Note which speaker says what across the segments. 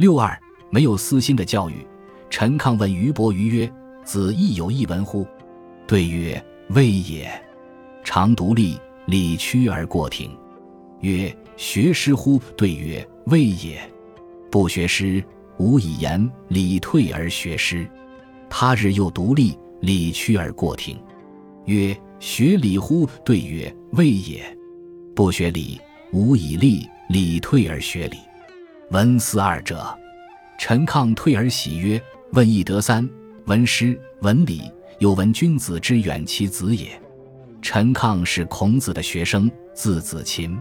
Speaker 1: 六二没有私心的教育。陈亢问俞伯于曰：“子亦有一文乎？”对曰：“未也。常独立，理屈而过庭。”曰：“学诗乎？”对曰：“未也。不学诗，无以言礼退而学诗。他日又独立，理屈而过庭。”曰：“学礼乎？”对曰：“未也。不学礼，无以立，礼退而学礼。闻思二者。”陈亢退而喜曰。问一得三，闻诗，闻礼，又闻君子之远其子也。陈亢是孔子的学生，字子禽。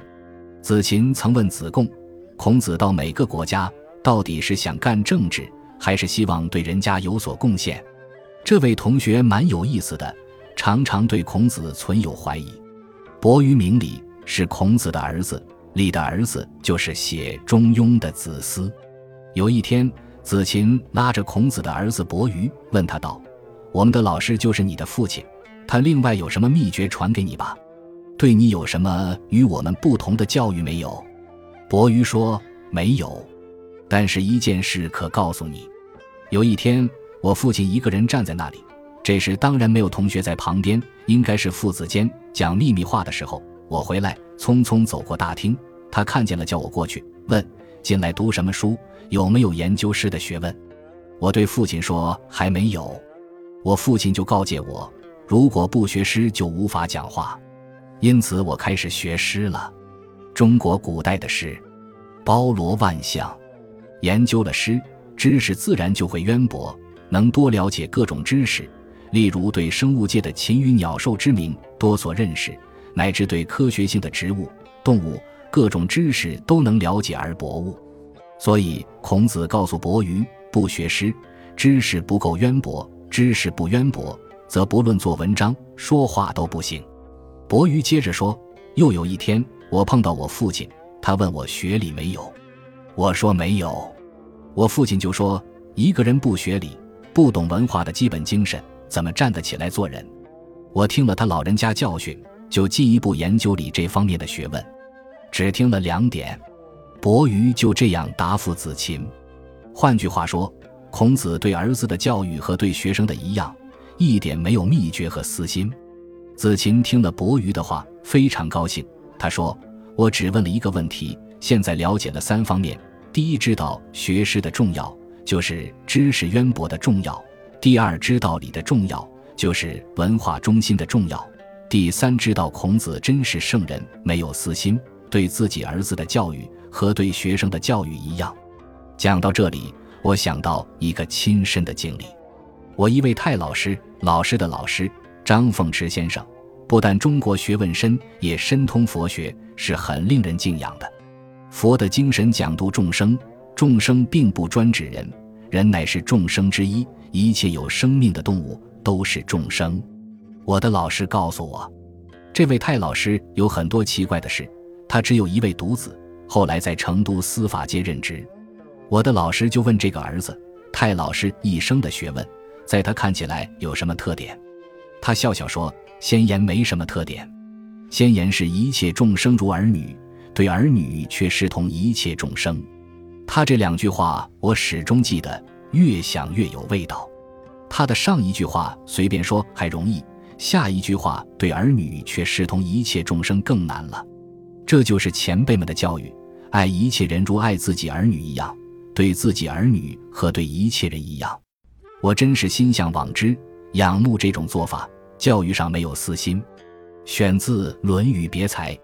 Speaker 1: 子禽曾问子贡：“孔子到每个国家，到底是想干政治，还是希望对人家有所贡献？”这位同学蛮有意思的，常常对孔子存有怀疑。伯于明礼是孔子的儿子，礼的儿子就是写《中庸》的子思。有一天。子禽拉着孔子的儿子伯鱼，问他道：“我们的老师就是你的父亲，他另外有什么秘诀传给你吧？对你有什么与我们不同的教育没有？”伯鱼说：“没有，但是一件事可告诉你。有一天，我父亲一个人站在那里，这时当然没有同学在旁边，应该是父子间讲秘密话的时候。我回来，匆匆走过大厅，他看见了，叫我过去问。”近来读什么书？有没有研究诗的学问？我对父亲说还没有。我父亲就告诫我，如果不学诗就无法讲话。因此我开始学诗了。中国古代的诗包罗万象，研究了诗，知识自然就会渊博，能多了解各种知识。例如对生物界的禽鱼鸟兽之名多所认识，乃至对科学性的植物、动物。各种知识都能了解而博悟，所以孔子告诉伯鱼：不学诗，知识不够渊博；知识不渊博，则不论做文章、说话都不行。伯鱼接着说：又有一天，我碰到我父亲，他问我学礼没有，我说没有。我父亲就说：一个人不学礼，不懂文化的基本精神，怎么站得起来做人？我听了他老人家教训，就进一步研究礼这方面的学问。只听了两点，伯鱼就这样答复子禽。换句话说，孔子对儿子的教育和对学生的一样，一点没有秘诀和私心。子禽听了伯鱼的话，非常高兴。他说：“我只问了一个问题，现在了解了三方面：第一，知道学识的重要，就是知识渊博的重要；第二，知道礼的重要，就是文化中心的重要；第三，知道孔子真是圣人，没有私心。”对自己儿子的教育和对学生的教育一样。讲到这里，我想到一个亲身的经历。我一位太老师，老师的老师张凤池先生，不但中国学问深，也深通佛学，是很令人敬仰的。佛的精神讲度众生，众生并不专指人，人乃是众生之一，一切有生命的动物都是众生。我的老师告诉我，这位太老师有很多奇怪的事。他只有一位独子，后来在成都司法界任职。我的老师就问这个儿子：“太老师一生的学问，在他看起来有什么特点？”他笑笑说：“先言没什么特点，先言是一切众生如儿女，对儿女却视同一切众生。”他这两句话我始终记得，越想越有味道。他的上一句话随便说还容易，下一句话对儿女却视同一切众生更难了。这就是前辈们的教育，爱一切人如爱自己儿女一样，对自己儿女和对一切人一样。我真是心向往之，仰慕这种做法。教育上没有私心。选自《论语别裁》。